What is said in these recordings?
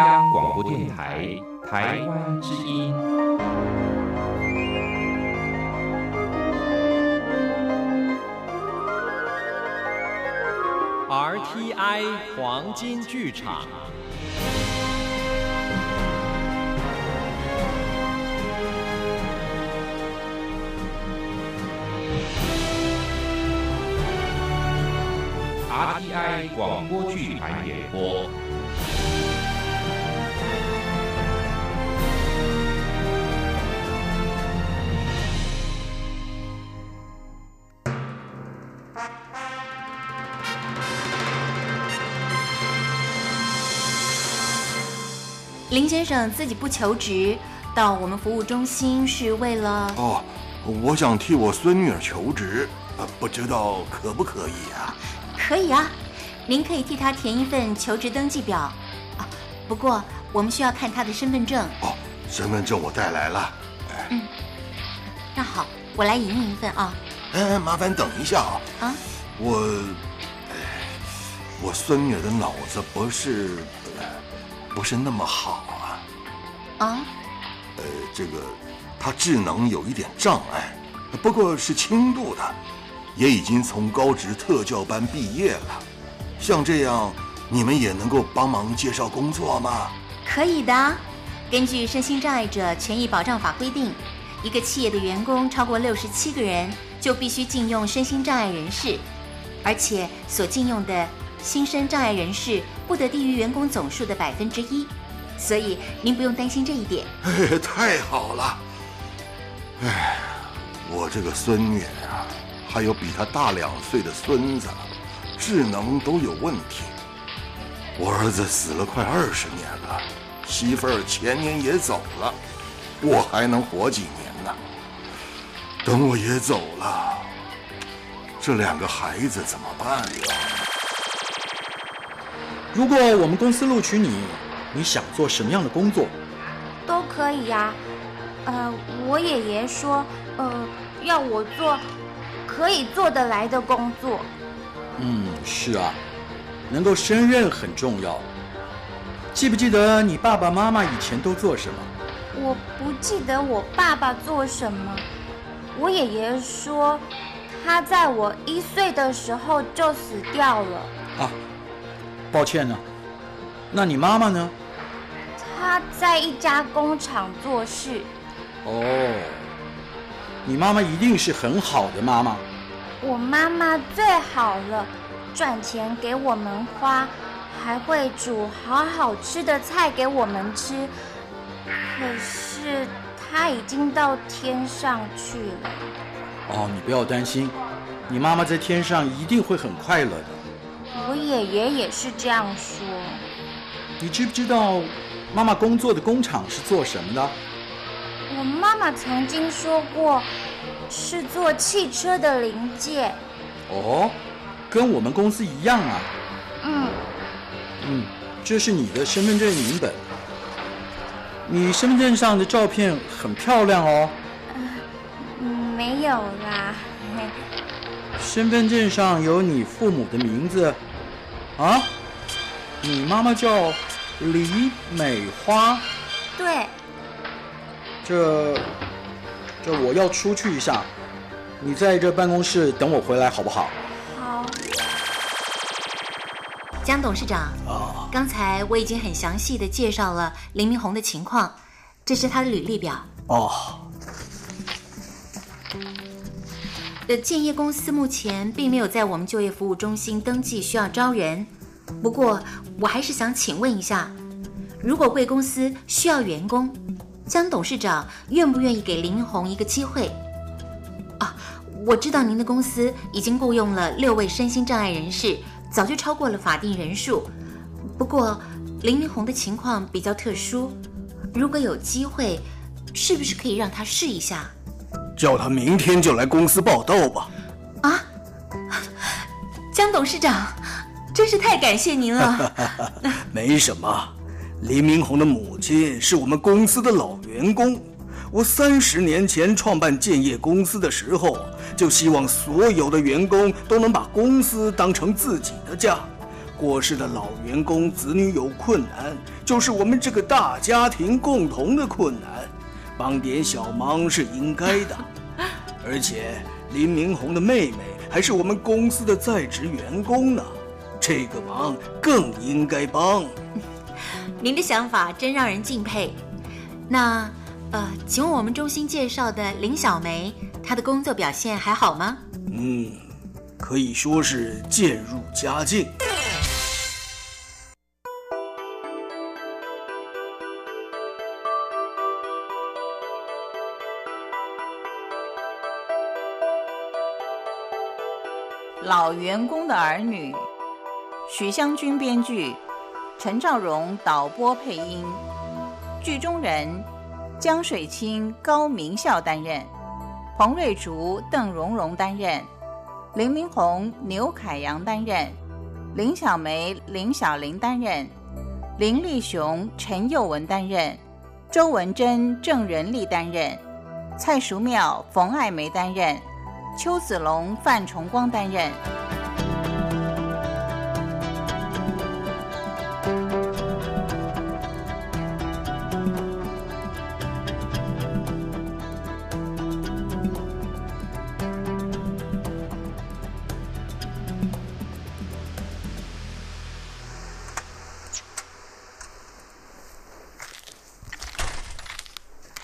央广播电台台湾之音。RTI 黄金剧场。RTI 广播剧团演播。林先生自己不求职，到我们服务中心是为了……哦，我想替我孙女儿求职，呃，不知道可不可以啊？可以啊，您可以替她填一份求职登记表啊。不过我们需要看她的身份证。哦，身份证我带来了。嗯，那好，我来影印一份啊。哎，麻烦等一下啊。啊，我，哎，我孙女的脑子不是，不是那么好啊。啊，呃，这个，他智能有一点障碍，不过是轻度的，也已经从高职特教班毕业了。像这样，你们也能够帮忙介绍工作吗？可以的。根据身心障碍者权益保障法规定，一个企业的员工超过六十七个人，就必须禁用身心障碍人士，而且所禁用的新生障碍人士不得低于员工总数的百分之一。所以您不用担心这一点。哎，太好了！哎，我这个孙女啊，还有比她大两岁的孙子，智能都有问题。我儿子死了快二十年了，媳妇儿前年也走了，我还能活几年呢？等我也走了，这两个孩子怎么办呀？如果我们公司录取你，你想做什么样的工作？都可以呀、呃，我爷爷说，呃，要我做可以做得来的工作。嗯，是啊，能够胜任很重要。记不记得你爸爸妈妈以前都做什么？我不记得我爸爸做什么。我爷爷说，他在我一岁的时候就死掉了。啊，抱歉呢。那你妈妈呢？她在一家工厂做事。哦，你妈妈一定是很好的妈妈。我妈妈最好了，赚钱给我们花，还会煮好好吃的菜给我们吃。可是她已经到天上去了。哦，你不要担心，你妈妈在天上一定会很快乐的。我爷爷也是这样说。你知不知道妈妈工作的工厂是做什么的？我妈妈曾经说过，是做汽车的零件。哦，跟我们公司一样啊。嗯，嗯，这是你的身份证影本。你身份证上的照片很漂亮哦。嗯没有啦。嘿身份证上有你父母的名字。啊？你妈妈叫李美花。对，这这我要出去一下，你在这办公室等我回来好不好？好。江董事长，啊，刚才我已经很详细的介绍了林明红的情况，这是他的履历表。哦，的建业公司目前并没有在我们就业服务中心登记需要招人，不过我还是想请问一下，如果贵公司需要员工，江董事长愿不愿意给林红一个机会？啊，我知道您的公司已经雇佣了六位身心障碍人士，早就超过了法定人数。不过林明红的情况比较特殊，如果有机会，是不是可以让他试一下？叫他明天就来公司报道吧。啊，江董事长，真是太感谢您了。没什么，黎明红的母亲是我们公司的老员工。我三十年前创办建业公司的时候，就希望所有的员工都能把公司当成自己的家。过世的老员工子女有困难，就是我们这个大家庭共同的困难，帮点小忙是应该的。而且林明红的妹妹还是我们公司的在职员工呢，这个忙更应该帮。您的想法真让人敬佩。那，呃，请问我们中心介绍的林小梅，她的工作表现还好吗？嗯，可以说是渐入佳境。老员工的儿女，许湘君编剧，陈兆荣导播配音，剧中人江水清、高明孝担任，彭瑞竹、邓蓉蓉担任，林明红、牛凯阳担任，林小梅、林小玲担任，林立雄、陈佑文担任，周文珍、郑仁利担任，蔡淑妙、冯爱梅担任。邱子龙、范崇光担任。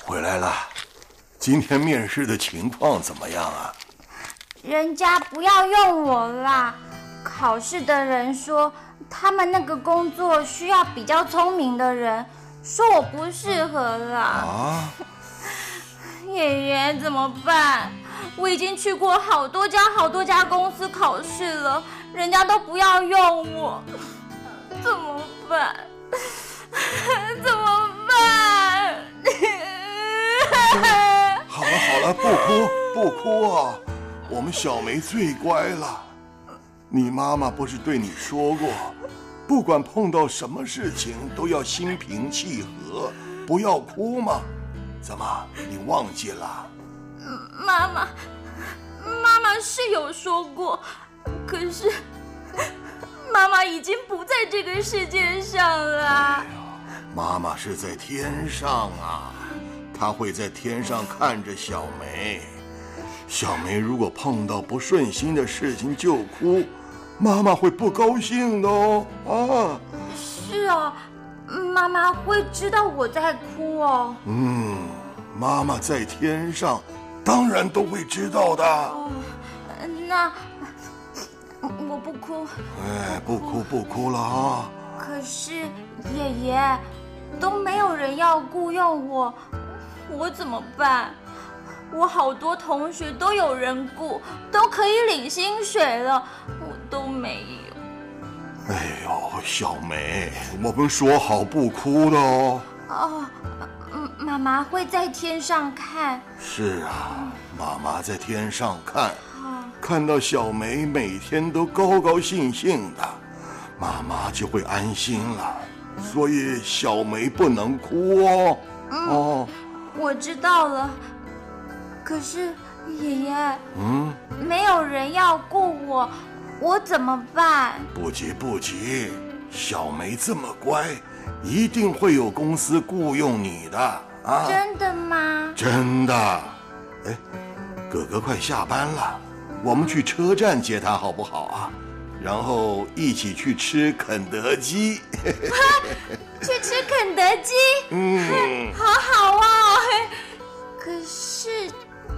回来了，今天面试的情况怎么样啊？人家不要用我啦！考试的人说他们那个工作需要比较聪明的人，说我不适合啦。啊！爷爷怎么办？我已经去过好多家好多家公司考试了，人家都不要用我，怎么办？怎么办？好了好了，不哭不哭啊！我们小梅最乖了，你妈妈不是对你说过，不管碰到什么事情都要心平气和，不要哭吗？怎么，你忘记了？妈妈，妈妈是有说过，可是妈妈已经不在这个世界上了。妈妈是在天上啊，她会在天上看着小梅。小梅如果碰到不顺心的事情就哭，妈妈会不高兴的哦。啊，是啊，妈妈会知道我在哭哦。嗯，妈妈在天上，当然都会知道的。哦，那我不哭。哎，不哭不哭了啊。可是爷爷都没有人要雇佣我，我怎么办？我好多同学都有人雇，都可以领薪水了，我都没有。哎呦，小梅，我们说好不哭的哦。哦，妈妈会在天上看。是啊，妈妈在天上看，看到小梅每天都高高兴兴的，妈妈就会安心了。所以小梅不能哭哦。哦，我知道了。可是，爷爷，嗯，没有人要雇我，我怎么办？不急不急，小梅这么乖，一定会有公司雇佣你的啊！真的吗？真的。哎，哥哥快下班了，我们去车站接他好不好啊？然后一起去吃肯德基。去吃肯德基？嗯，好好啊。可是。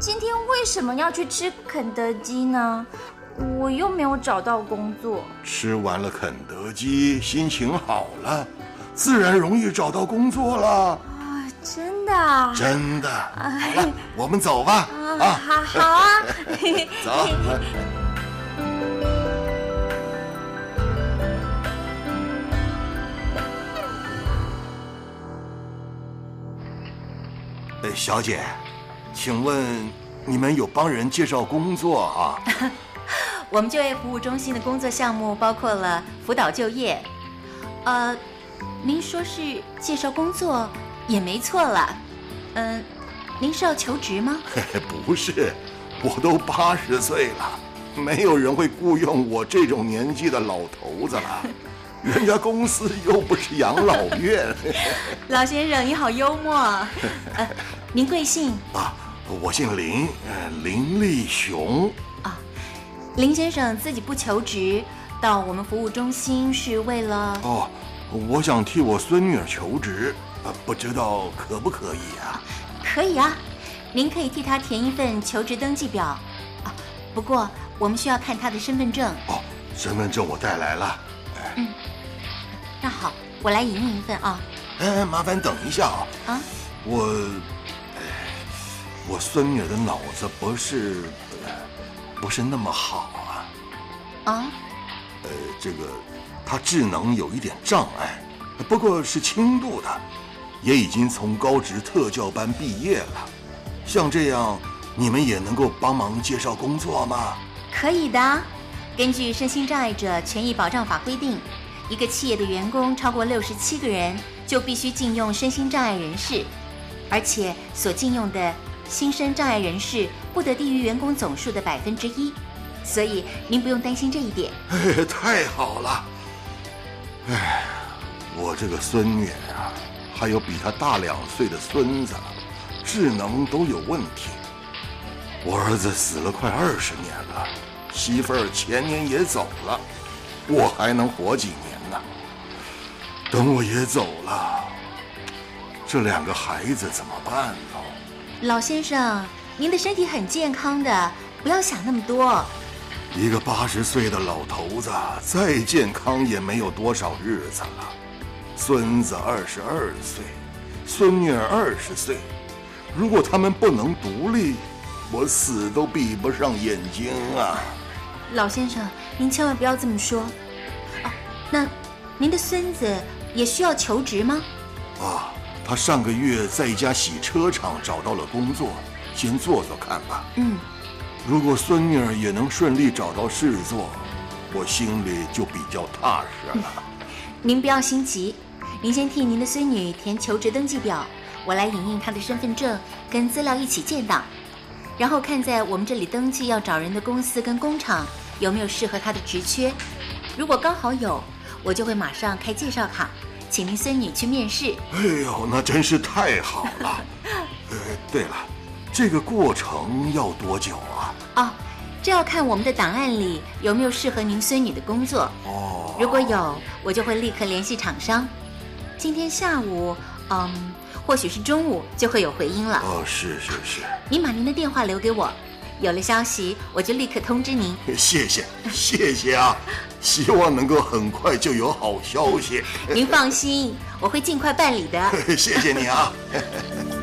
今天为什么要去吃肯德基呢？我又没有找到工作。吃完了肯德基，心情好了，自然容易找到工作了。啊，真的？真的。好了，我们走吧。啊，好，好啊。走。哎，小姐。请问你们有帮人介绍工作啊？我们就业服务中心的工作项目包括了辅导就业。呃，您说是介绍工作也没错了。嗯，您是要求职吗？不是，我都八十岁了，没有人会雇佣我这种年纪的老头子了。人家公司又不是养老院。老先生，你好幽默。呃，您贵姓？啊，我姓林，呃，林立雄。啊，林先生自己不求职，到我们服务中心是为了……哦，我想替我孙女儿求职，呃，不知道可不可以啊？可以啊，您可以替她填一份求职登记表。啊，不过我们需要看她的身份证。哦，身份证我带来了。嗯，那好，我来影印一份啊。哎，麻烦等一下啊。啊，我，我孙女的脑子不是，不是那么好啊。啊？呃，这个，她智能有一点障碍，不过是轻度的，也已经从高职特教班毕业了。像这样，你们也能够帮忙介绍工作吗？可以的。根据《身心障碍者权益保障法》规定，一个企业的员工超过六十七个人，就必须禁用身心障碍人士，而且所禁用的新生障碍人士不得低于员工总数的百分之一。所以您不用担心这一点。哎，太好了！哎，我这个孙女啊，还有比她大两岁的孙子，智能都有问题。我儿子死了快二十年了。媳妇儿前年也走了，我还能活几年呢？等我也走了，这两个孩子怎么办呢？老先生，您的身体很健康的，不要想那么多。一个八十岁的老头子，再健康也没有多少日子了。孙子二十二岁，孙女儿二十岁，如果他们不能独立，我死都闭不上眼睛啊！老先生，您千万不要这么说。哦，那您的孙子也需要求职吗？啊，他上个月在一家洗车厂找到了工作，先做做看吧。嗯，如果孙女儿也能顺利找到事做，我心里就比较踏实了。您不要心急，您先替您的孙女填求职登记表，我来影印她的身份证跟资料一起建档。然后看在我们这里登记要找人的公司跟工厂有没有适合她的职缺，如果刚好有，我就会马上开介绍卡，请您孙女去面试。哎呦，那真是太好了！呃，对了，这个过程要多久啊？哦，这要看我们的档案里有没有适合您孙女的工作。哦，如果有，我就会立刻联系厂商。今天下午，嗯。或许是中午就会有回音了。哦，是是是。您把您的电话留给我，有了消息我就立刻通知您。谢谢，谢谢啊！希望能够很快就有好消息。您放心，我会尽快办理的。谢谢你啊。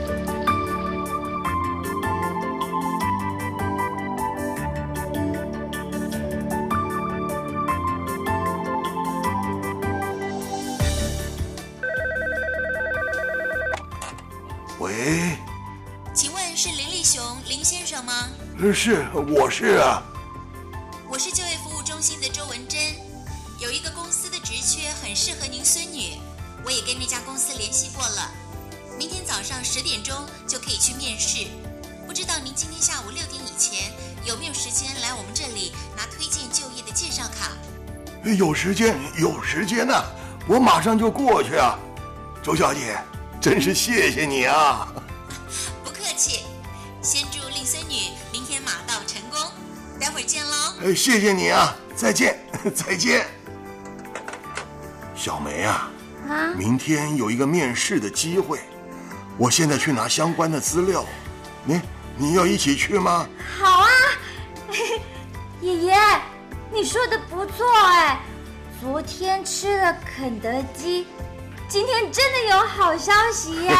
是，我是啊。我是就业服务中心的周文珍，有一个公司的职缺很适合您孙女，我也跟那家公司联系过了，明天早上十点钟就可以去面试。不知道您今天下午六点以前有没有时间来我们这里拿推荐就业的介绍卡？有时间，有时间呢，我马上就过去啊，周小姐。真是谢谢你啊！谢谢你啊，再见，再见。小梅啊，啊，明天有一个面试的机会，我现在去拿相关的资料，你你要一起去吗？好啊，爷爷，你说的不错哎，昨天吃了肯德基。今天真的有好消息耶！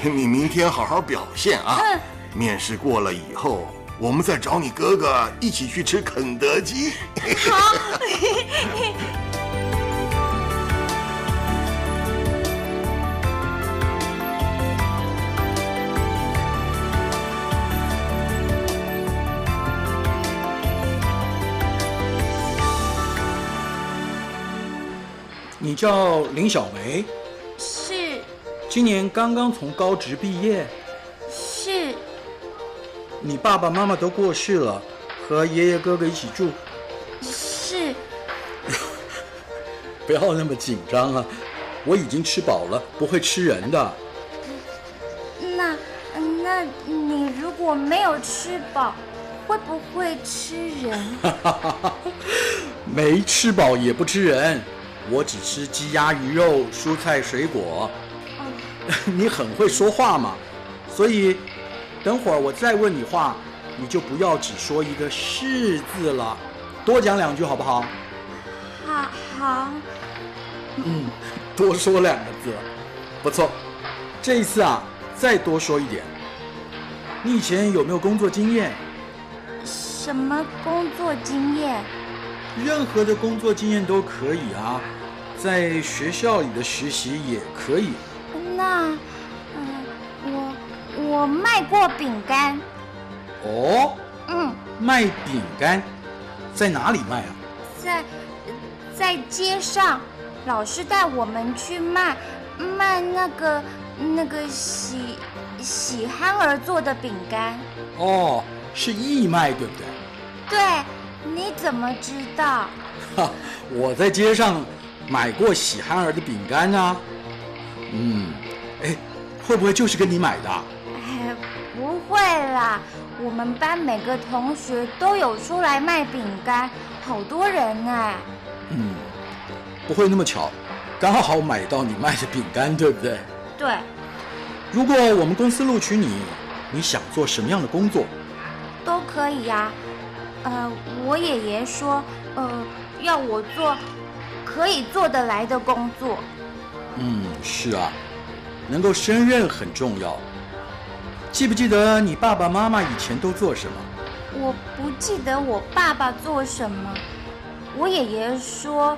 你明天好好表现啊！嗯，面试过了以后，我们再找你哥哥一起去吃肯德基。好。你叫林小梅，是。今年刚刚从高职毕业，是。你爸爸妈妈都过世了，和爷爷哥哥一起住，是。不要那么紧张啊！我已经吃饱了，不会吃人的。那那你如果没有吃饱，会不会吃人？没吃饱也不吃人，我只吃鸡鸭鱼肉、蔬菜水果。你很会说话嘛，所以等会儿我再问你话，你就不要只说一个是字了，多讲两句好不好？好好，嗯，多说两个字，不错。这一次啊，再多说一点。你以前有没有工作经验？什么工作经验？任何的工作经验都可以啊，在学校里的实习也可以。那，我卖过饼干。哦，嗯，卖饼干，在哪里卖啊？在在街上，老师带我们去卖卖那个那个喜喜憨儿做的饼干。哦，是义卖对不对？对，你怎么知道？哈，我在街上买过喜憨儿的饼干啊。嗯，哎，会不会就是跟你买的？哎，不会啦，我们班每个同学都有出来卖饼干，好多人呢。嗯，不会那么巧，刚好买到你卖的饼干，对不对？对。如果我们公司录取你，你想做什么样的工作？都可以呀。呃，我爷爷说，呃，要我做可以做得来的工作。嗯，是啊，能够胜任很重要。记不记得你爸爸妈妈以前都做什么？我不记得我爸爸做什么。我爷爷说，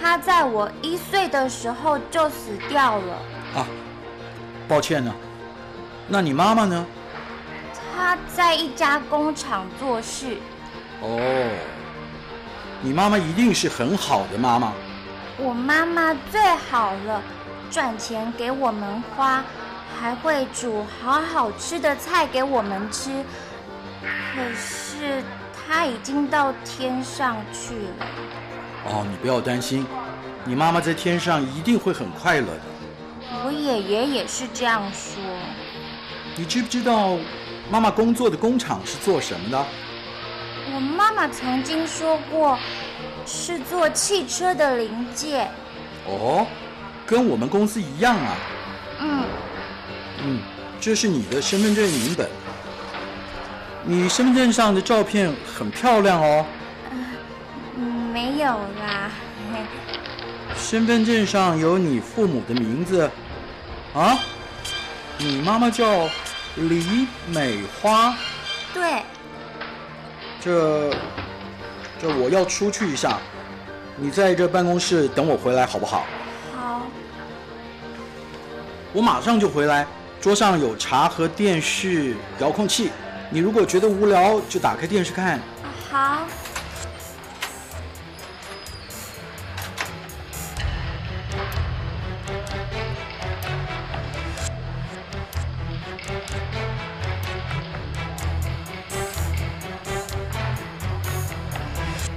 他在我一岁的时候就死掉了。啊，抱歉呢。那你妈妈呢？她在一家工厂做事。哦，你妈妈一定是很好的妈妈。我妈妈最好了，赚钱给我们花，还会煮好好吃的菜给我们吃。可是他已经到天上去了。哦，你不要担心，你妈妈在天上一定会很快乐的。我爷爷也是这样说。你知不知道，妈妈工作的工厂是做什么的？我妈妈曾经说过，是做汽车的零件。哦，跟我们公司一样啊。嗯。嗯，这是你的身份证影本。你身份证上的照片很漂亮哦。嗯，没有啦。身份证上有你父母的名字。啊？你妈妈叫李美花。对。这，这我要出去一下，你在这办公室等我回来好不好？好。我马上就回来，桌上有茶和电视遥控器，你如果觉得无聊，就打开电视看。好。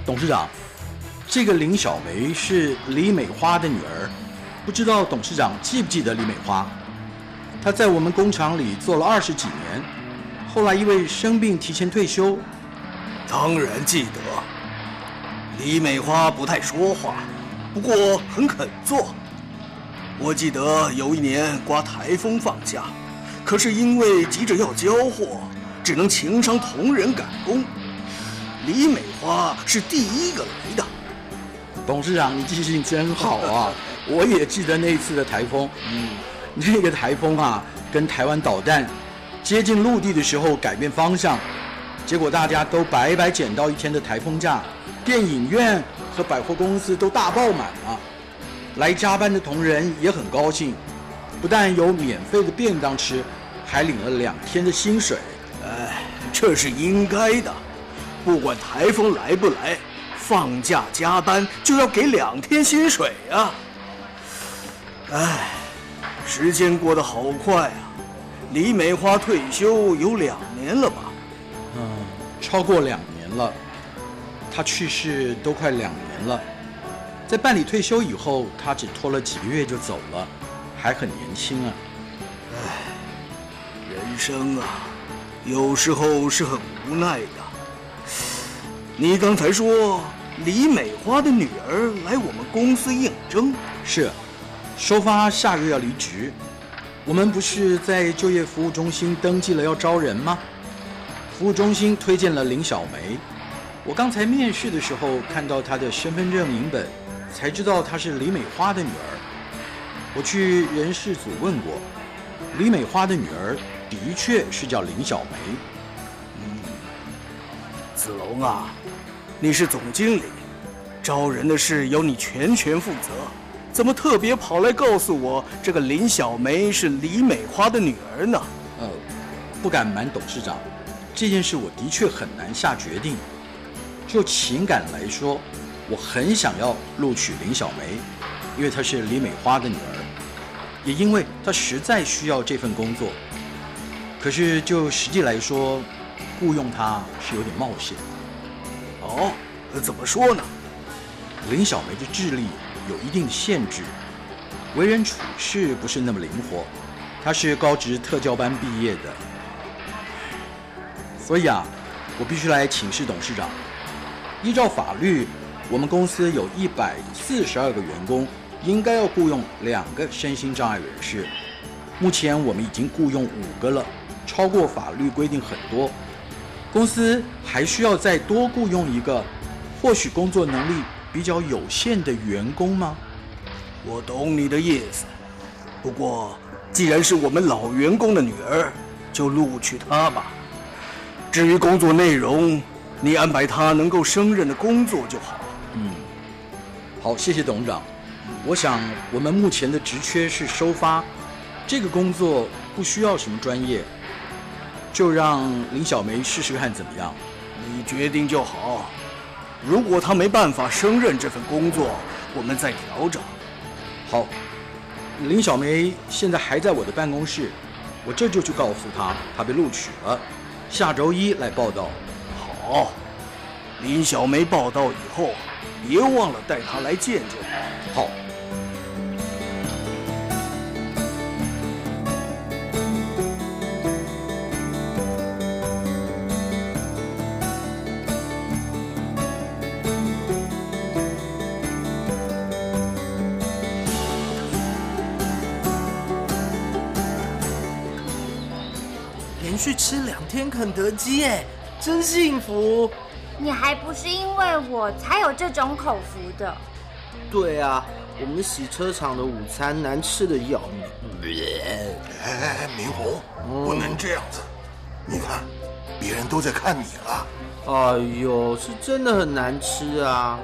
董事长，这个林小梅是李美花的女儿，不知道董事长记不记得李美花？她在我们工厂里做了二十几年，后来因为生病提前退休。当然记得。李美花不太说话，不过很肯做。我记得有一年刮台风放假，可是因为急着要交货，只能情商同仁赶工。李美花是第一个来的。董事长，你记性真好啊！我也记得那次的台风。嗯，那个台风啊，跟台湾导弹接近陆地的时候改变方向，结果大家都白白捡到一天的台风假，电影院和百货公司都大爆满了。来加班的同仁也很高兴，不但有免费的便当吃，还领了两天的薪水。哎，这是应该的。不管台风来不来，放假加班就要给两天薪水啊！哎，时间过得好快啊！李美花退休有两年了吧？嗯，超过两年了。她去世都快两年了。在办理退休以后，她只拖了几个月就走了，还很年轻啊。唉人生啊，有时候是很无奈的。你刚才说李美花的女儿来我们公司应征，是，收发下个月要离职。我们不是在就业服务中心登记了要招人吗？服务中心推荐了林小梅。我刚才面试的时候看到她的身份证影本，才知道她是李美花的女儿。我去人事组问过，李美花的女儿的确是叫林小梅。嗯子龙啊，你是总经理，招人的事由你全权负责，怎么特别跑来告诉我这个林小梅是李美花的女儿呢？呃，不敢瞒董事长，这件事我的确很难下决定。就情感来说，我很想要录取林小梅，因为她是李美花的女儿，也因为她实在需要这份工作。可是就实际来说，雇佣她是有点冒险。哦，怎么说呢？林小梅的智力有一定限制，为人处事不是那么灵活。他是高职特教班毕业的，所以啊，我必须来请示董事长。依照法律，我们公司有一百四十二个员工，应该要雇佣两个身心障碍人士。目前我们已经雇佣五个了，超过法律规定很多。公司还需要再多雇佣一个，或许工作能力比较有限的员工吗？我懂你的意思，不过既然是我们老员工的女儿，就录取她吧。至于工作内容，你安排她能够胜任的工作就好。嗯，好，谢谢董事长。我想我们目前的职缺是收发，这个工作不需要什么专业，就让林小梅试试看怎么样。你决定就好。如果他没办法胜任这份工作，我们再调整。好，林小梅现在还在我的办公室，我这就去告诉她，她被录取了，下周一来报道。好，林小梅报道以后，别忘了带她来见见我。好。连续吃两天肯德基，哎，真幸福！你还不是因为我才有这种口福的？对啊，我们洗车场的午餐难吃的要命。哎哎哎，明红，不能这样子。你看，别人都在看你了。哎呦，是真的很难吃啊！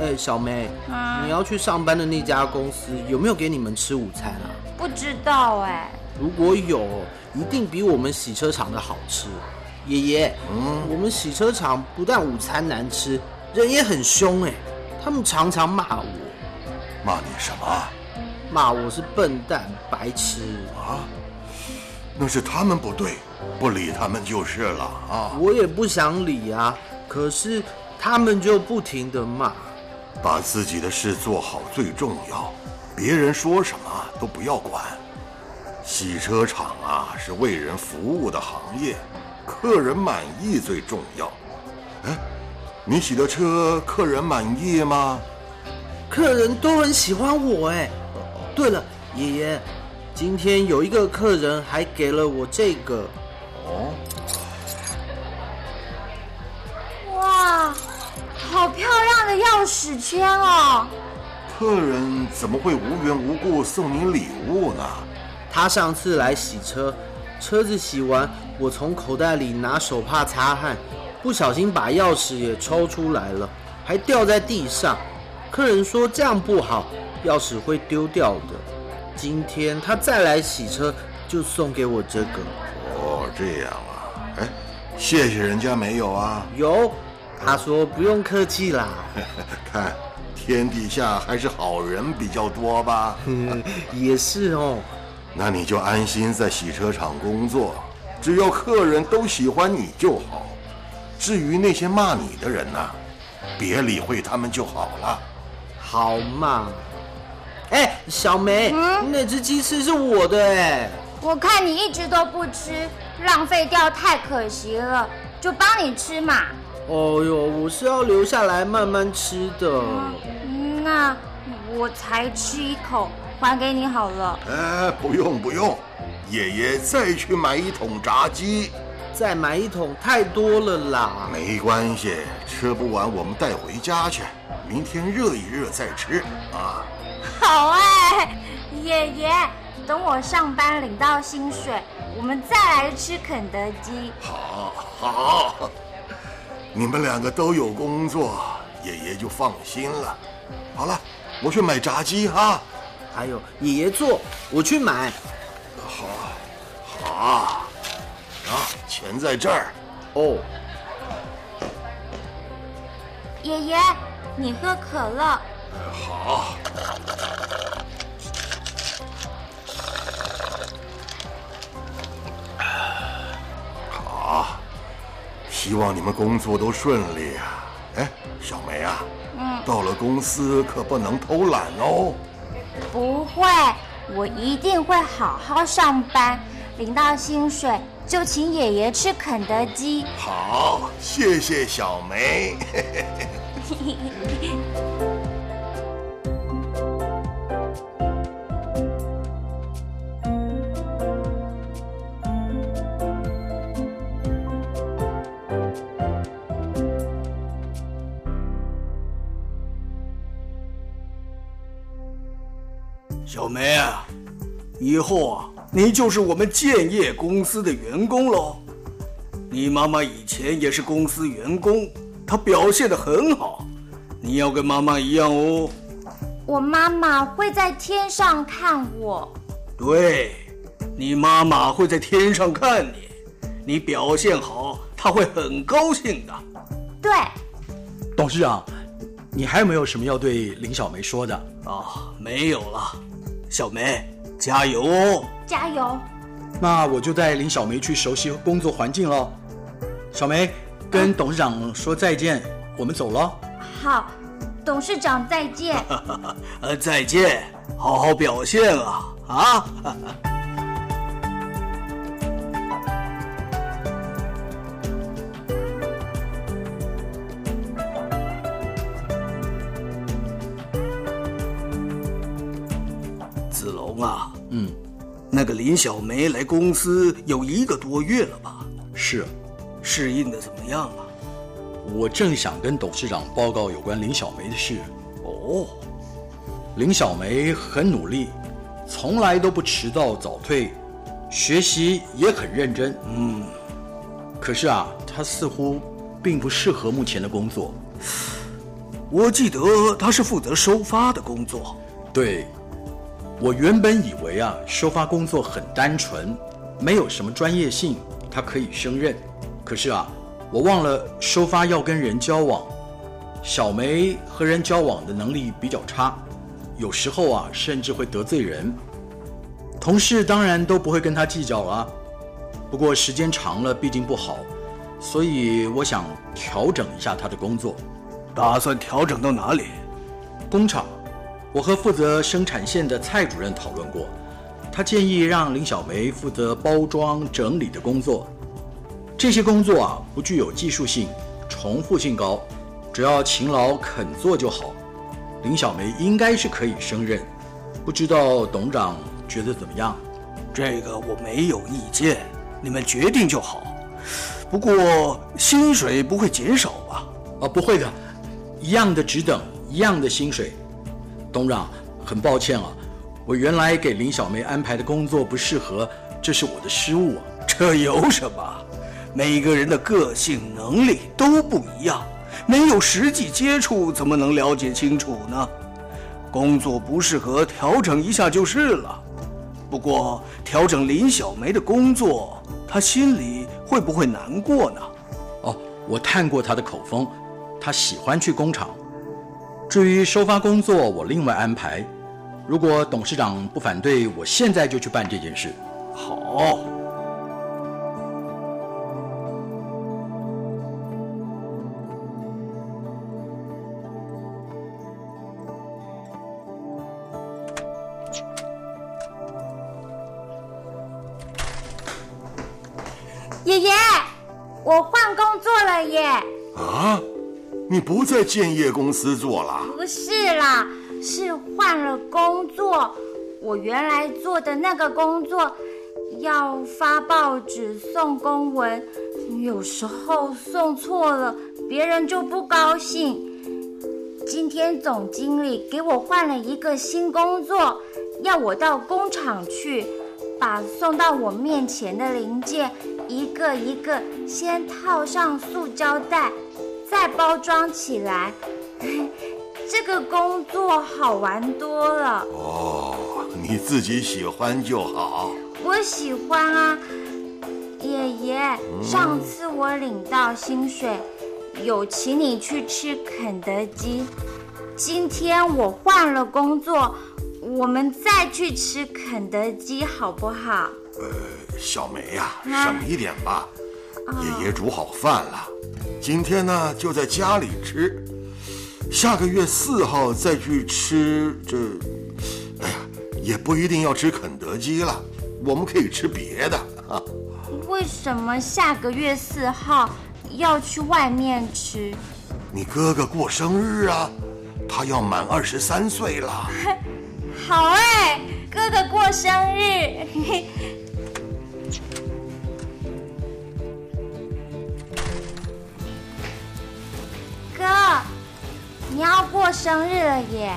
哎，小梅，啊你要去上班的那家公司有没有给你们吃午餐啊？不知道哎。如果有，一定比我们洗车场的好吃。爷爷，嗯，我们洗车场不但午餐难吃，人也很凶哎，他们常常骂我。骂你什么？骂我是笨蛋、白痴啊！那是他们不对，不理他们就是了啊！我也不想理啊，可是他们就不停的骂。把自己的事做好最重要，别人说什么都不要管。洗车场啊，是为人服务的行业，客人满意最重要。哎，你洗的车客人满意吗？客人都很喜欢我哎。对了，爷爷，今天有一个客人还给了我这个。哦。哇，好漂亮的钥匙圈哦！客人怎么会无缘无故送你礼物呢？他上次来洗车，车子洗完，我从口袋里拿手帕擦汗，不小心把钥匙也抽出来了，还掉在地上。客人说这样不好，钥匙会丢掉的。今天他再来洗车，就送给我这个。哦，这样啊，哎，谢谢人家没有啊？有，他说不用客气啦。看，天底下还是好人比较多吧？也是哦。那你就安心在洗车场工作，只要客人都喜欢你就好。至于那些骂你的人呢，别理会他们就好了。好嘛。哎，小梅，那只鸡翅是我的哎。我看你一直都不吃，浪费掉太可惜了，就帮你吃嘛。哦呦，我是要留下来慢慢吃的。那我才吃一口，还给你好了。哎，不用不用，爷爷再去买一桶炸鸡。再买一桶太多了啦。没关系，吃不完我们带回家去，明天热一热再吃啊。好哎，爷爷，等我上班领到薪水，我们再来吃肯德基。好，好，你们两个都有工作，爷爷就放心了。好了，我去买炸鸡哈。还有，爷爷做，我去买。好，好。啊，钱在这儿。哦，爷爷，你喝可乐。好。好，希望你们工作都顺利啊。哎，小梅啊，嗯，到了公司可不能偷懒哦。不会，我一定会好好上班，领到薪水。就请爷爷吃肯德基。好，谢谢小梅。以后啊。你就是我们建业公司的员工喽。你妈妈以前也是公司员工，她表现的很好，你要跟妈妈一样哦。我妈妈会在天上看我。对，你妈妈会在天上看你，你表现好，她会很高兴的。对，董事长，你还有没有什么要对林小梅说的？啊，没有了，小梅。加油哦！加油！那我就带林小梅去熟悉工作环境喽。小梅，跟董事长说再见，我们走了。好，董事长再见。呃，再见，好好表现啊啊！那个林小梅来公司有一个多月了吧？是，适应的怎么样啊？我正想跟董事长报告有关林小梅的事。哦，林小梅很努力，从来都不迟到早退，学习也很认真。嗯，可是啊，她似乎并不适合目前的工作。我记得她是负责收发的工作。对。我原本以为啊，收发工作很单纯，没有什么专业性，他可以胜任。可是啊，我忘了收发要跟人交往，小梅和人交往的能力比较差，有时候啊，甚至会得罪人。同事当然都不会跟他计较了，不过时间长了，毕竟不好，所以我想调整一下他的工作。打算调整到哪里？工厂。我和负责生产线的蔡主任讨论过，他建议让林小梅负责包装整理的工作。这些工作啊，不具有技术性，重复性高，只要勤劳肯做就好。林小梅应该是可以胜任，不知道董事长觉得怎么样？这个我没有意见，你们决定就好。不过薪水不会减少吧？啊，不会的，一样的职等，一样的薪水。董事长，很抱歉啊，我原来给林小梅安排的工作不适合，这是我的失误啊。这有什么？每个人的个性、能力都不一样，没有实际接触，怎么能了解清楚呢？工作不适合，调整一下就是了。不过调整林小梅的工作，她心里会不会难过呢？哦，我探过她的口风，她喜欢去工厂。至于收发工作我另外安排。如果董事长不反对我现在就去办这件事。好爷爷我换工作了耶。啊？你不在建业公司做了？不是啦，是换了工作。我原来做的那个工作要发报纸、送公文，有时候送错了，别人就不高兴。今天总经理给我换了一个新工作，要我到工厂去，把送到我面前的零件一个一个先套上塑胶袋，再包装起来。这个工作好玩多了。哦，你自己喜欢就好。我喜欢啊，爷爷。上次我领到薪水，有请你去吃肯德基。今天我换了工作，我们再去吃肯德基好不好？呃，小梅呀，省一点吧。爷爷煮好饭了，今天呢就在家里吃。下个月四号再去吃这，哎呀，也不一定要吃肯德基了，我们可以吃别的啊。为什么下个月四号要去外面吃？你哥哥过生日啊，他要满二十三岁了。好哎，哥哥过生日。哥。你要过生日了耶，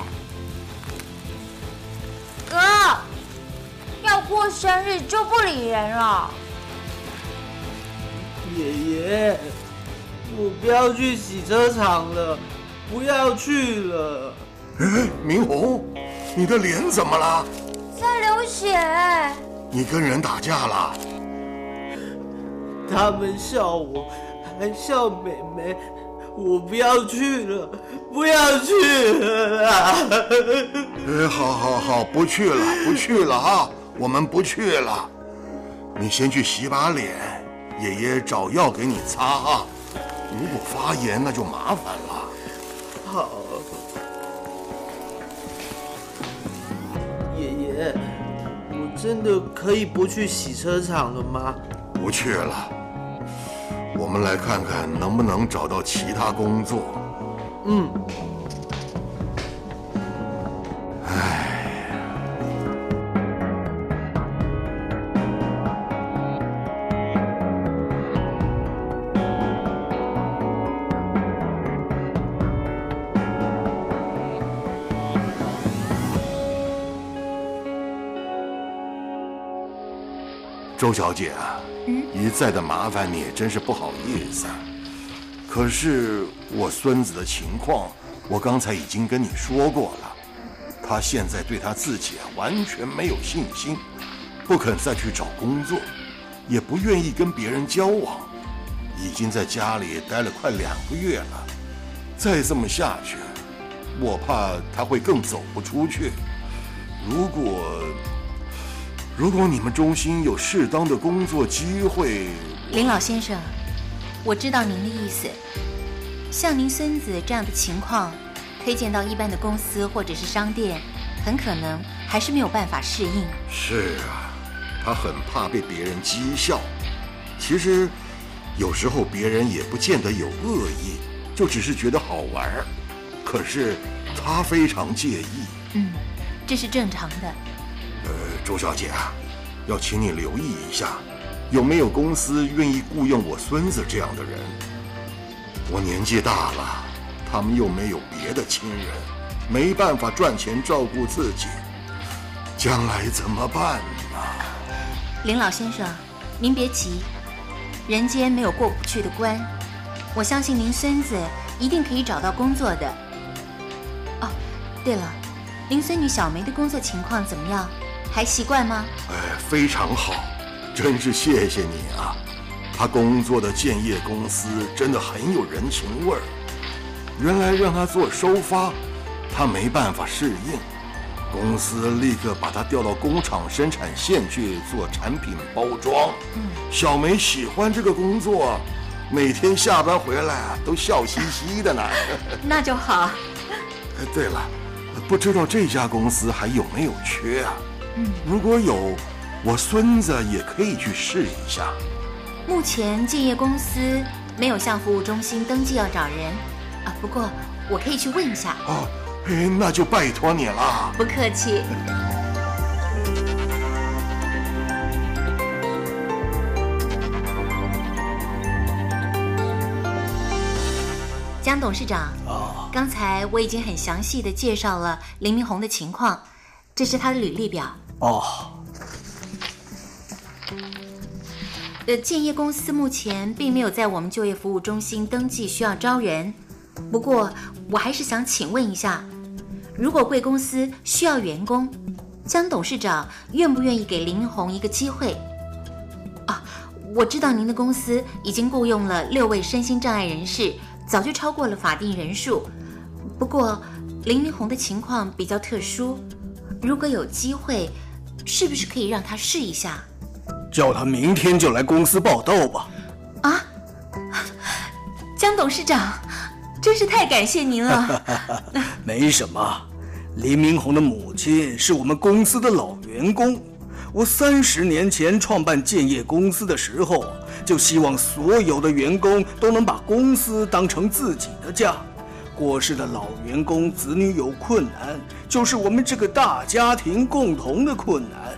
哥！要过生日就不理人了。爷爷，我不要去洗车场了，不要去了。哎，明红，你的脸怎么了？在流血。你跟人打架了？他们笑我，还笑妹妹。我不要去了，不要去了！哎，好，好，好，不去了，不去了啊！我们不去了。你先去洗把脸，爷爷找药给你擦啊。如果发炎，那就麻烦了。好，爷爷，我真的可以不去洗车场了吗？不去了。我们来看看能不能找到其他工作。嗯。周小姐啊。再的麻烦你，真是不好意思。可是我孙子的情况，我刚才已经跟你说过了。他现在对他自己完全没有信心，不肯再去找工作，也不愿意跟别人交往，已经在家里待了快两个月了。再这么下去，我怕他会更走不出去。如果……如果你们中心有适当的工作机会，林老先生，我知道您的意思。像您孙子这样的情况，推荐到一般的公司或者是商店，很可能还是没有办法适应。是啊，他很怕被别人讥笑。其实，有时候别人也不见得有恶意，就只是觉得好玩儿。可是，他非常介意。嗯，这是正常的。呃，周小姐啊，要请你留意一下，有没有公司愿意雇佣我孙子这样的人？我年纪大了，他们又没有别的亲人，没办法赚钱照顾自己，将来怎么办呢？林老先生，您别急，人间没有过不去的关，我相信您孙子一定可以找到工作的。哦，对了，您孙女小梅的工作情况怎么样？还习惯吗？哎，非常好，真是谢谢你啊！他工作的建业公司真的很有人情味儿。原来让他做收发，他没办法适应，公司立刻把他调到工厂生产线去做产品包装。嗯，小梅喜欢这个工作，每天下班回来啊都笑嘻嘻的呢。那就好。哎，对了，不知道这家公司还有没有缺啊？嗯，如果有，我孙子也可以去试一下。目前建业公司没有向服务中心登记要找人啊，不过我可以去问一下。哦，哎，那就拜托你了。不客气。江董事长，啊，刚才我已经很详细的介绍了林明红的情况，这是他的履历表。哦，呃，建业公司目前并没有在我们就业服务中心登记需要招人，不过我还是想请问一下，如果贵公司需要员工，江董事长愿不愿意给林红一个机会？啊，我知道您的公司已经雇佣了六位身心障碍人士，早就超过了法定人数。不过林明红的情况比较特殊，如果有机会，是不是可以让他试一下？叫他明天就来公司报道吧。啊，江董事长，真是太感谢您了。没什么，林明红的母亲是我们公司的老员工。我三十年前创办建业公司的时候，就希望所有的员工都能把公司当成自己的家。过世的老员工子女有困难，就是我们这个大家庭共同的困难，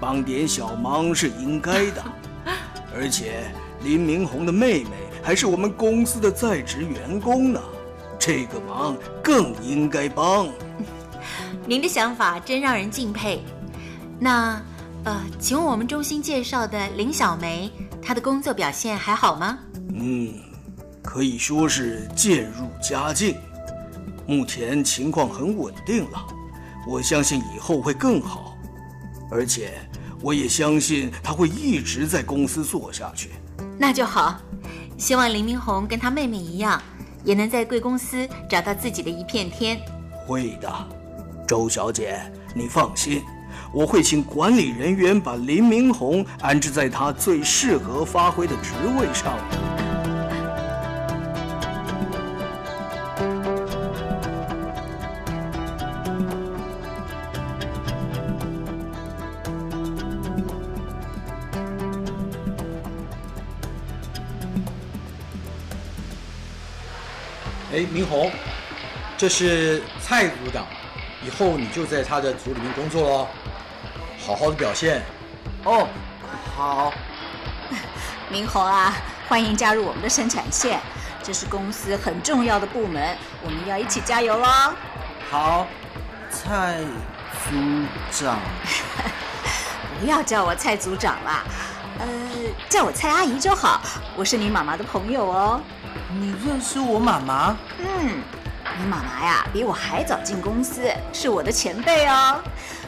帮点小忙是应该的。而且林明红的妹妹还是我们公司的在职员工呢，这个忙更应该帮。您的想法真让人敬佩。那，呃，请问我们中心介绍的林小梅，她的工作表现还好吗？嗯，可以说是渐入佳境，目前情况很稳定了。我相信以后会更好，而且我也相信他会一直在公司做下去。那就好。希望林明红跟他妹妹一样，也能在贵公司找到自己的一片天。会的，周小姐，你放心，我会请管理人员把林明红安置在他最适合发挥的职位上哎，明红，这是蔡组长，以后你就在他的组里面工作喽，好好的表现。哦，好，明红啊，欢迎加入我们的生产线，这是公司很重要的部门，我们要一起加油喽。好，蔡组长，不要叫我蔡组长啦，呃，叫我蔡阿姨就好，我是你妈妈的朋友哦。你认识我妈妈？嗯，你妈妈呀，比我还早进公司，是我的前辈哦。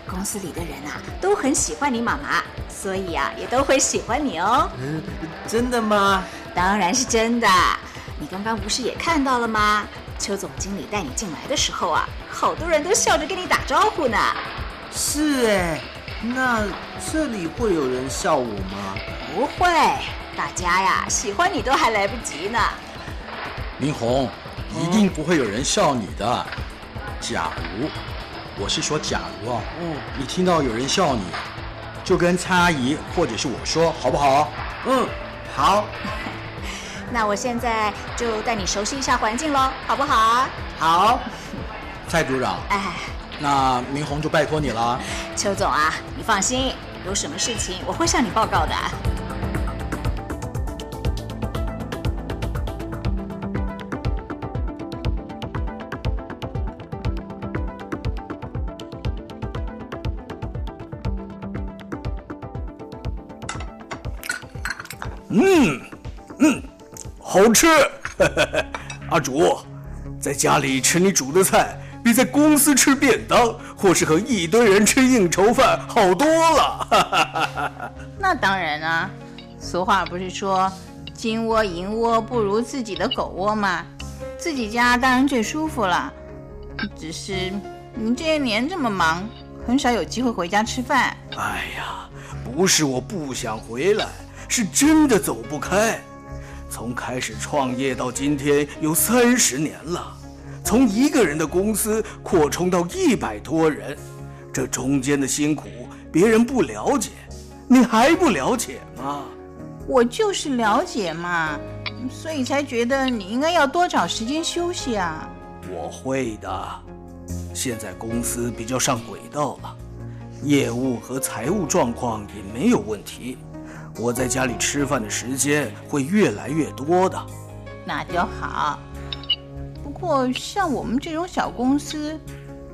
公司里的人啊，都很喜欢你妈妈，所以啊，也都会喜欢你哦。嗯，真的吗？当然是真的。你刚刚不是也看到了吗？邱总经理带你进来的时候啊，好多人都笑着跟你打招呼呢。是哎，那这里会有人笑我吗？不会，大家呀喜欢你都还来不及呢。明红，一定不会有人笑你的。假如，我是说假如啊，嗯你听到有人笑你，就跟蔡阿姨或者是我说，好不好？嗯，好，那我现在就带你熟悉一下环境喽，好不好啊？好，蔡组长，哎，那明红就拜托你了。邱总啊，你放心，有什么事情我会向你报告的。嗯嗯，好吃。阿竹，在家里吃你煮的菜，比在公司吃便当或是和一堆人吃应酬饭好多了。那当然啊，俗话不是说“金窝银窝不如自己的狗窝”吗？自己家当然最舒服了。只是你这些年这么忙，很少有机会回家吃饭。哎呀，不是我不想回来，是真的走不开。从开始创业到今天有三十年了，从一个人的公司扩充到一百多人，这中间的辛苦别人不了解，你还不了解吗？我就是了解嘛，所以才觉得你应该要多找时间休息啊。我会的。现在公司比较上轨道了，业务和财务状况也没有问题。我在家里吃饭的时间会越来越多的。那就好。不过像我们这种小公司，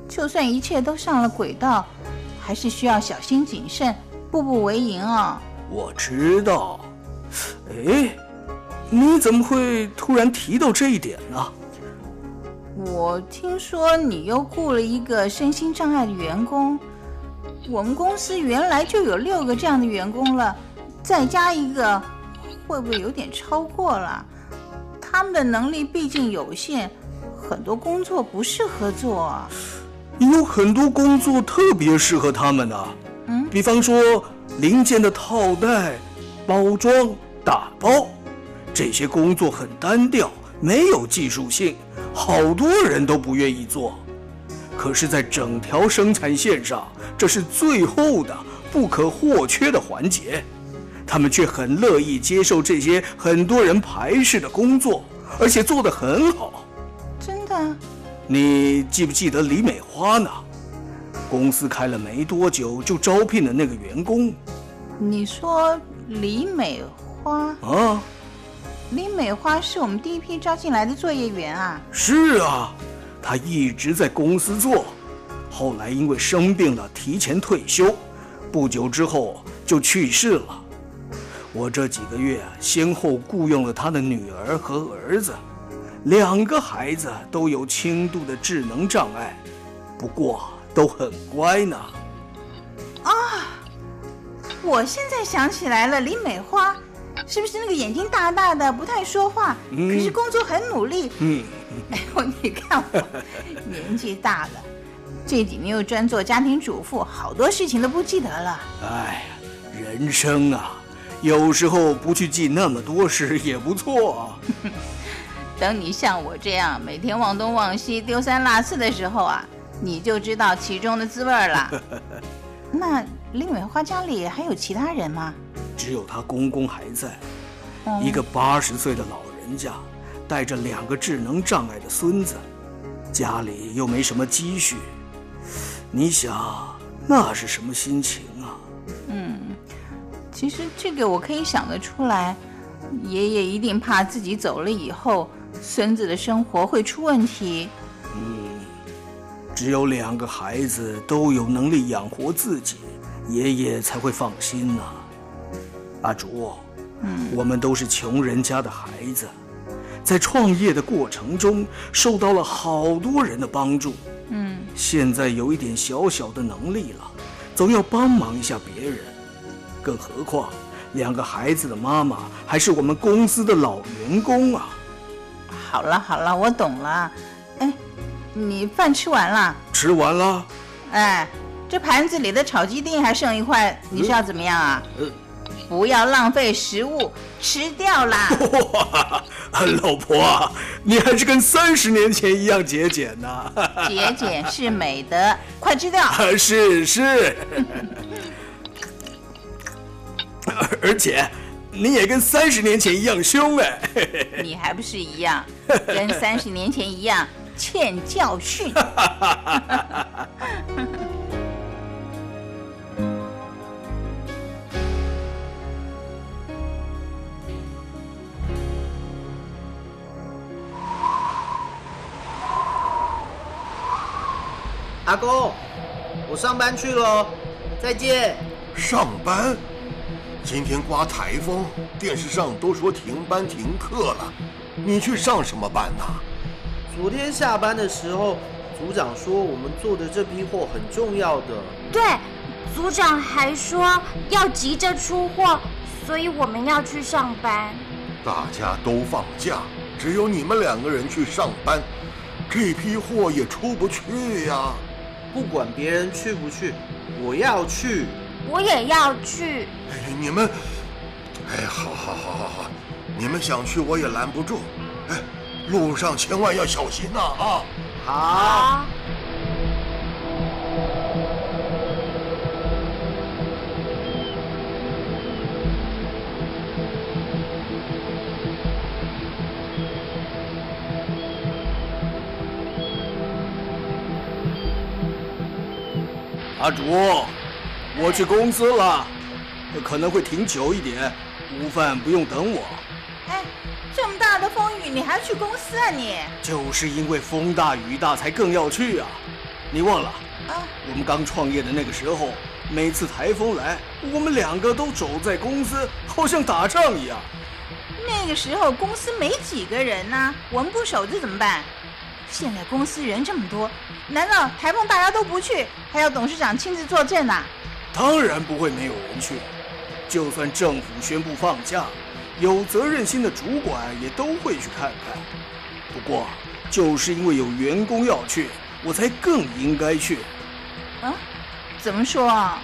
就算一切都上了轨道，还是需要小心谨慎，步步为营啊。我知道。哎，你怎么会突然提到这一点呢？我听说你又雇了一个身心障碍的员工。我们公司原来就有六个这样的员工了，再加一个，会不会有点超过了？他们的能力毕竟有限，很多工作不适合做。有很多工作特别适合他们呢。嗯，比方说零件的套袋、包装、打包，这些工作很单调，没有技术性，好多人都不愿意做。可是，在整条生产线上，这是最后的不可或缺的环节，他们却很乐意接受这些很多人排斥的工作，而且做得很好。真的？你记不记得李美花呢？公司开了没多久就招聘的那个员工。你说李美花？啊，李美花是我们第一批招进来的作业员啊。是啊。她一直在公司做，后来因为生病了提前退休，不久之后就去世了。我这几个月先后雇佣了他的女儿和儿子，两个孩子都有轻度的智能障碍，不过都很乖呢。啊，我现在想起来了，李美花。是不是那个眼睛大大的，不太说话，可是工作很努力？嗯，哎呦，你看我年纪大了，这几年又专做家庭主妇，好多事情都不记得了。哎呀，人生啊，有时候不去记那么多事 也不错。等你像我这样每天忘东忘西、丢三落四的时候啊，你就知道其中的滋味了。那林美花家里还有其他人吗？只有她公公还在，一个八十岁的老人家，带着两个智能障碍的孙子，家里又没什么积蓄，你想那是什么心情啊？嗯，其实这个我可以想得出来，爷爷一定怕自己走了以后，孙子的生活会出问题。嗯，只有两个孩子都有能力养活自己，爷爷才会放心呢。阿竹，嗯，我们都是穷人家的孩子，在创业的过程中受到了好多人的帮助，嗯，现在有一点小小的能力了，总要帮忙一下别人。更何况，两个孩子的妈妈还是我们公司的老员工啊。好了好了，我懂了。哎，你饭吃完了？吃完了。哎，这盘子里的炒鸡丁还剩一块，你是要怎么样啊？呃。不要浪费食物，吃掉啦！哇，老婆，你还是跟三十年前一样节俭呢。节俭是美德，快吃掉！是 是。而且，你也跟三十年前一样凶哎。你还不是一样，跟三十年前一样欠教训。阿公，我上班去了，再见。上班？今天刮台风，电视上都说停班停课了，你去上什么班呢？昨天下班的时候，组长说我们做的这批货很重要的。对，组长还说要急着出货，所以我们要去上班。大家都放假，只有你们两个人去上班，这批货也出不去呀。不管别人去不去，我要去。我也要去。你们，哎，好，好，好，好，好，你们想去我也拦不住。哎，路上千万要小心呐啊！好。阿竹。我去公司了，可能会停久一点，午饭不用等我。哎，这么大的风雨，你还去公司啊你？就是因为风大雨大才更要去啊！你忘了？啊，我们刚创业的那个时候，每次台风来，我们两个都守在公司，好像打仗一样。那个时候公司没几个人呢，我们不守着怎么办？现在公司人这么多，难道台风大家都不去，还要董事长亲自坐镇呐？当然不会没有人去，就算政府宣布放假，有责任心的主管也都会去看看。不过，就是因为有员工要去，我才更应该去。啊？怎么说啊？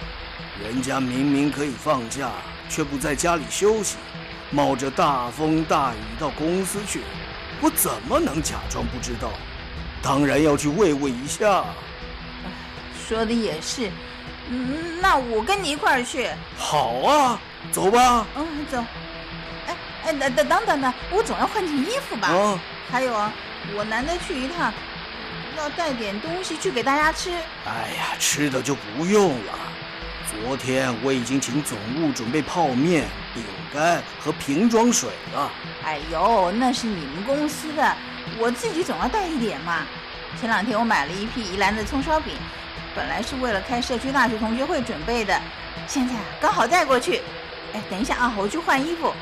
人家明明可以放假，却不在家里休息，冒着大风大雨到公司去，我怎么能假装不知道？当然要去慰问一下。说的也是，嗯，那我跟你一块儿去。好啊，走吧。嗯，走。哎哎，等等等等等，我总要换件衣服吧。嗯。还有啊，我难得去一趟，要带点东西去给大家吃。哎呀，吃的就不用了。昨天我已经请总务准备泡面、饼干和瓶装水了。哎呦，那是你们公司的。我自己总要带一点嘛。前两天我买了一批宜兰的葱烧饼，本来是为了开社区大学同学会准备的，现在刚好带过去。哎，等一下啊，我去换衣服，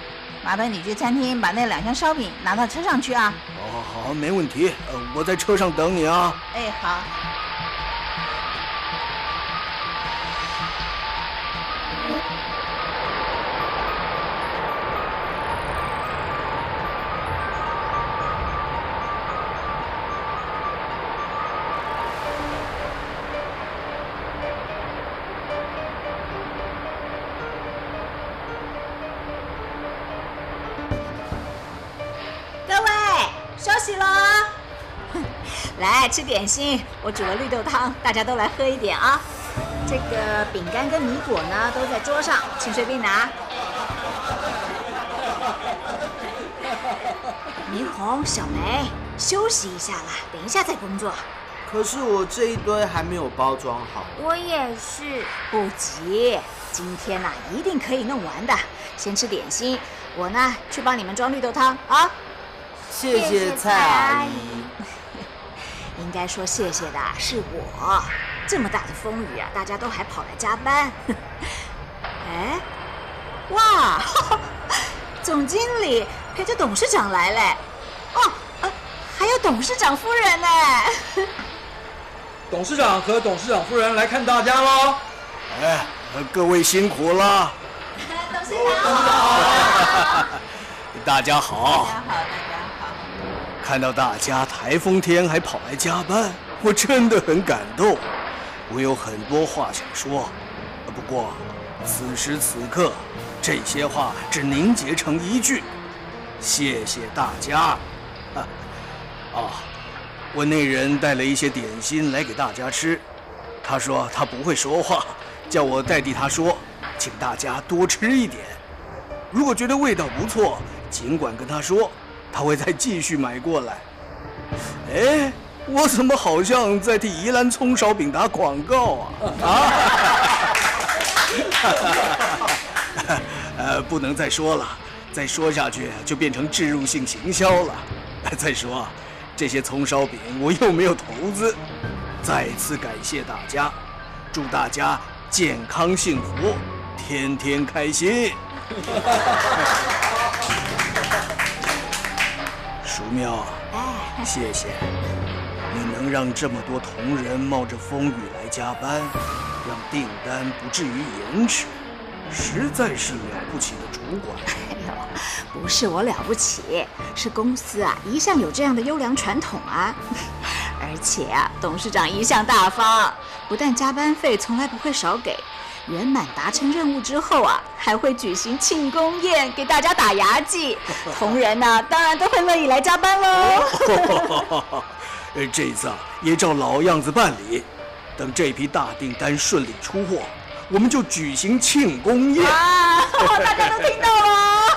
麻烦你去餐厅把那两箱烧饼拿到车上去啊。好，好，好没问题。呃，我在车上等你啊。哎，好。吃点心，我煮了绿豆汤，大家都来喝一点啊。这个饼干跟米果呢都在桌上，请随便拿。明红、小梅，休息一下啦，等一下再工作。可是我这一堆还没有包装好。我也是，不急，今天呐一定可以弄完的。先吃点心，我呢去帮你们装绿豆汤啊。谢谢蔡阿姨。应该说谢谢的是我，这么大的风雨啊，大家都还跑来加班。哎，哇，总经理陪着董事长来嘞，哦，还有董事长夫人呢。董事长和董事长夫人来看大家喽。哎，各位辛苦了。董事长好。大家好。大家好。看到大家台风天还跑来加班，我真的很感动。我有很多话想说，不过此时此刻，这些话只凝结成一句：谢谢大家。啊，我那人带了一些点心来给大家吃，他说他不会说话，叫我代替他说，请大家多吃一点。如果觉得味道不错，尽管跟他说。他会再继续买过来。哎，我怎么好像在替宜兰葱烧饼打广告啊？啊！呃，不能再说了，再说下去就变成置入性行销了。再说，这些葱烧饼我又没有投资。再次感谢大家，祝大家健康幸福，天天开心。淑妙，谢谢，你能让这么多同仁冒着风雨来加班，让订单不至于延迟，实在是了不起的主管。哎呦，不是我了不起，是公司啊一向有这样的优良传统啊。而且啊，董事长一向大方，不但加班费从来不会少给。圆满达成任务之后啊，还会举行庆功宴，给大家打牙祭。同仁呢，当然都会乐意来加班喽。这次啊，也照老样子办理。等这批大订单顺利出货，我们就举行庆功宴。啊，大家都听到了。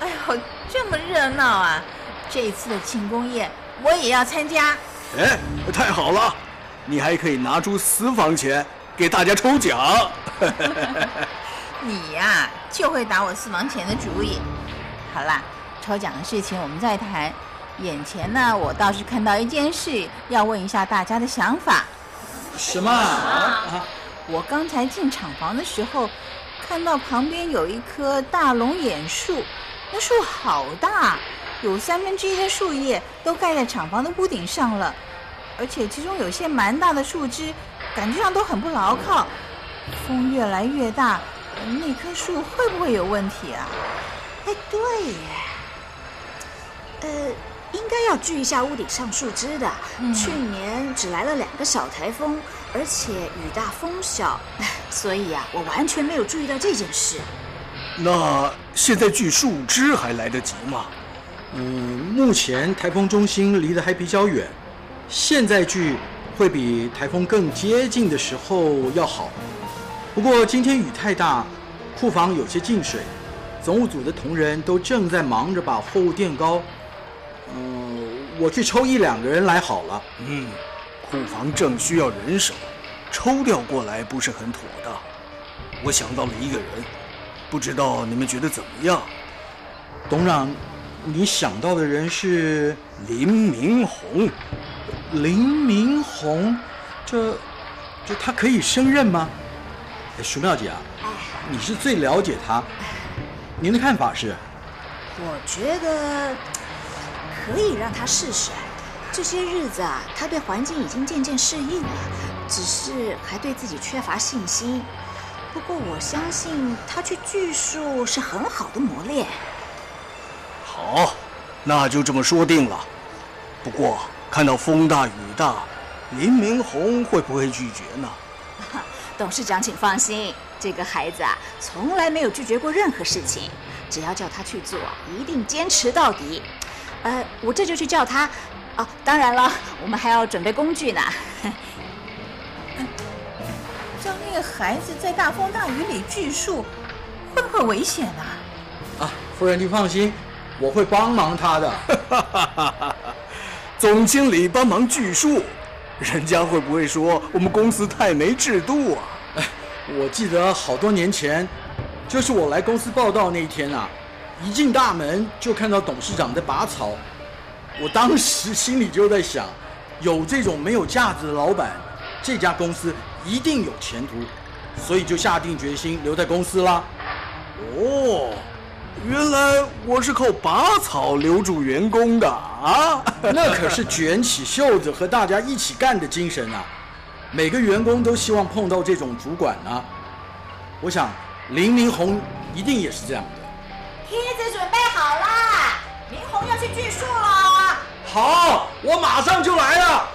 哎呦，这么热闹啊！这次的庆功宴我也要参加。哎，太好了！你还可以拿出私房钱给大家抽奖。你呀、就会打我私房钱的主意。好啦，抽奖的事情我们再谈。眼前呢，我倒是看到一件事，要问一下大家的想法。什么啊？我刚才进厂房的时候，看到旁边有一棵大龙眼树，那树好大，有三分之一的树叶都盖在厂房的屋顶上了，而且其中有些蛮大的树枝，感觉上都很不牢靠。风越来越大，那棵树会不会有问题啊？哎，对耶，呃，应该要锯一下屋顶上树枝的。去年只来了两个小台风，而且雨大风小，所以啊，我完全没有注意到这件事。那现在锯树枝还来得及吗？嗯，目前台风中心离得还比较远，现在锯会比台风更接近的时候要好。不过今天雨太大，库房有些进水，总务组的同仁都正在忙着把货物垫高。嗯，我去抽一两个人来好了。嗯，库房正需要人手，抽调过来不是很妥当。我想到了一个人，不知道你们觉得怎么样？董长，你想到的人是林明红。林明红，这这他可以胜任吗？哎，鼠妙姐啊，你是最了解他，您的看法是？我觉得可以让他试试。这些日子啊，他对环境已经渐渐适应了，只是还对自己缺乏信心。不过我相信他去锯树是很好的磨练。好，那就这么说定了。不过看到风大雨大，林明红会不会拒绝呢？董事长，请放心，这个孩子啊，从来没有拒绝过任何事情，只要叫他去做，一定坚持到底。呃，我这就去叫他。哦，当然了，我们还要准备工具呢。叫那个孩子在大风大雨里锯树，会不会危险啊？啊，夫人您放心，我会帮忙他的。总经理帮忙锯树，人家会不会说我们公司太没制度啊？哎，我记得好多年前，就是我来公司报道那一天啊，一进大门就看到董事长在拔草，我当时心里就在想，有这种没有架子的老板，这家公司一定有前途，所以就下定决心留在公司啦。哦，原来我是靠拔草留住员工的啊！那可是卷起袖子和大家一起干的精神啊！每个员工都希望碰到这种主管呢、我想林明红一定也是这样的。梯子准备好啦，明红要去锯树了。好，我马上就来了。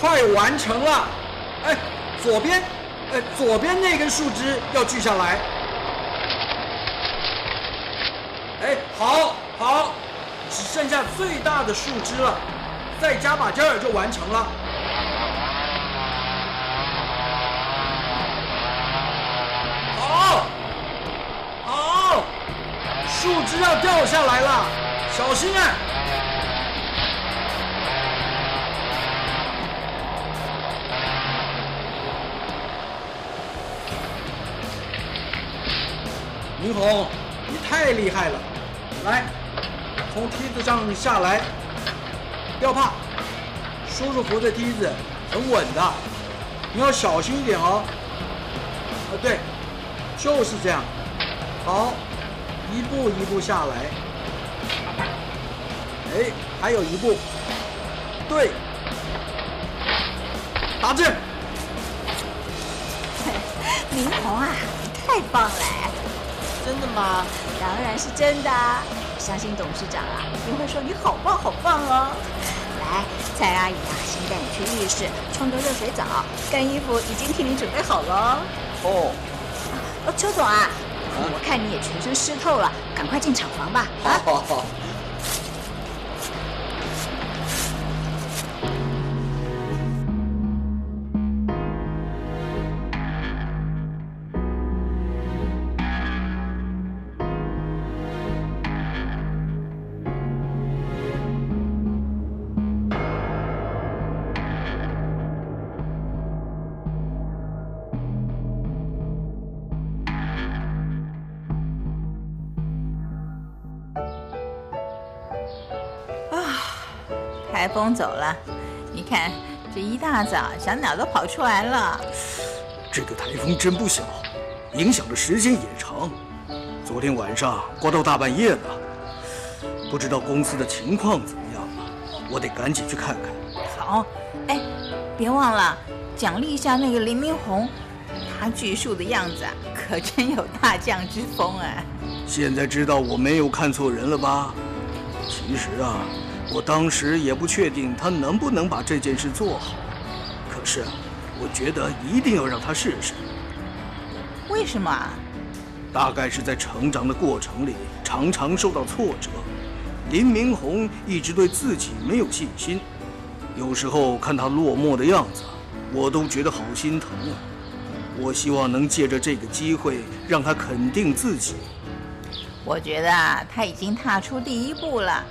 快完成了。哎，左边，哎，左边那根树枝要锯下来。哎，好，好，只剩下最大的树枝了，再加把劲儿就完成了。好，好，树枝要掉下来了，小心啊！明红，你太厉害了！来，从梯子上下来，不要怕，舒舒服的梯子，很稳的，你要小心一点哦。啊，对，就是这样。好，一步一步下来。哎，还有一步，对，打正。明红啊，你太棒了！真的吗？当然是真的啊！相信董事长啊，一定会说你好棒好棒哦。来，蔡阿姨啊，先带你去浴室冲个热水澡，干衣服已经替你准备好了。哦，哦，邱总啊，我看你也全身湿透了，赶快进厂房吧。好好好。台风走了，你看这一大早小鸟都跑出来了。这个台风真不小，影响的时间也长。昨天晚上刮到大半夜了，不知道公司的情况怎么样了，我得赶紧去看看。好，哎，别忘了奖励一下那个林明红，他锯树的样子啊，可真有大将之风啊！现在知道我没有看错人了吧？其实啊，我当时也不确定他能不能把这件事做好，可是我觉得一定要让他试试。为什么啊？大概是在成长的过程里，常常受到挫折。林明红一直对自己没有信心，有时候看他落寞的样子，我都觉得好心疼啊。我希望能借着这个机会让他肯定自己。我觉得啊，他已经踏出第一步了。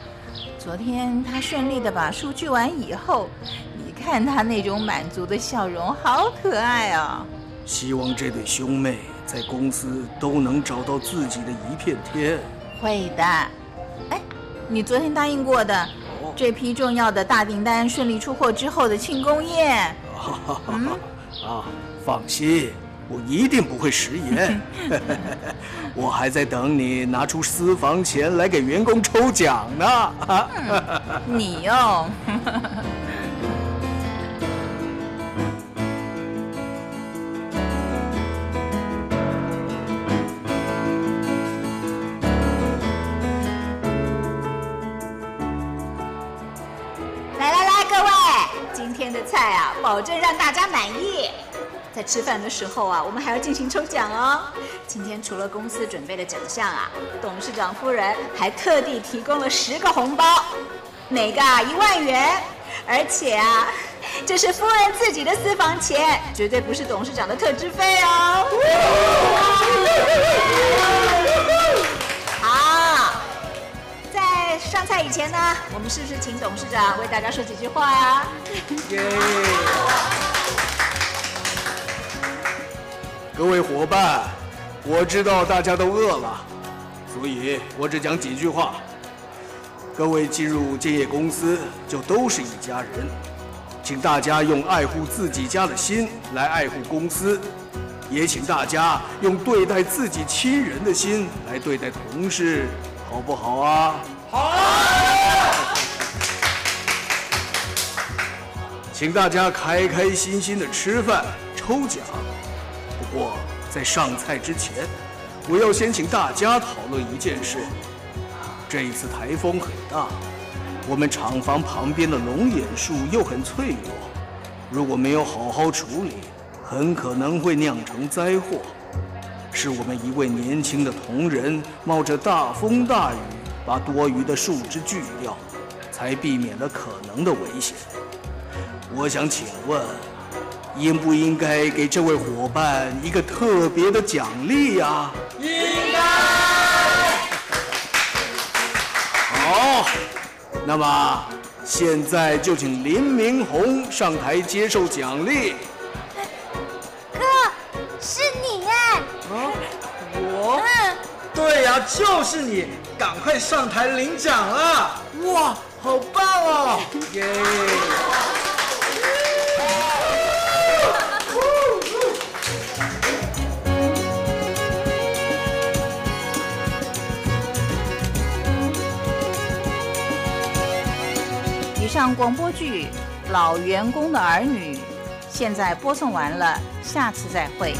昨天他顺利的把书锯完以后，你看他那种满足的笑容，好可爱啊。希望这对兄妹。在公司都能找到自己的一片天。会的。哎，你昨天答应过的这批重要的大订单顺利出货之后的庆功宴。嗯 啊，放心，我一定不会食言。我还在等你拿出私房钱来给员工抽奖呢。你哟。菜啊，保证让大家满意。在吃饭的时候啊，我们还要进行抽奖哦。今天除了公司准备的奖项啊，董事长夫人还特地提供了十个红包，每个啊一万元。而且啊，这是夫人自己的私房钱，绝对不是董事长的特支费哦。好。在上菜以前呢，我们是不是请董事长为大家说几句话呀？各位伙伴，我知道大家都饿了，所以我只讲几句话。各位进入建业公司就都是一家人，请大家用爱护自己家的心来爱护公司，也请大家用对待自己亲人的心来对待同事，好不好啊？好，请大家开开心心的吃饭抽奖。不过在上菜之前，我要先请大家讨论一件事。这一次台风很大，我们厂房旁边的龙眼树又很脆弱，如果没有好好处理，很可能会酿成灾祸。是我们一位年轻的同仁冒着大风大雨。把多余的树枝锯掉，才避免了可能的危险。我想请问，应不应该给这位伙伴一个特别的奖励呀？应该。好，那么现在就请林明红上台接受奖励。哥，是你哎。啊，我？嗯，对呀，就是你。赶快上台领奖啊！哇，好棒哦！耶！像广播剧《老员工的儿女》现在播送完了，下次再会。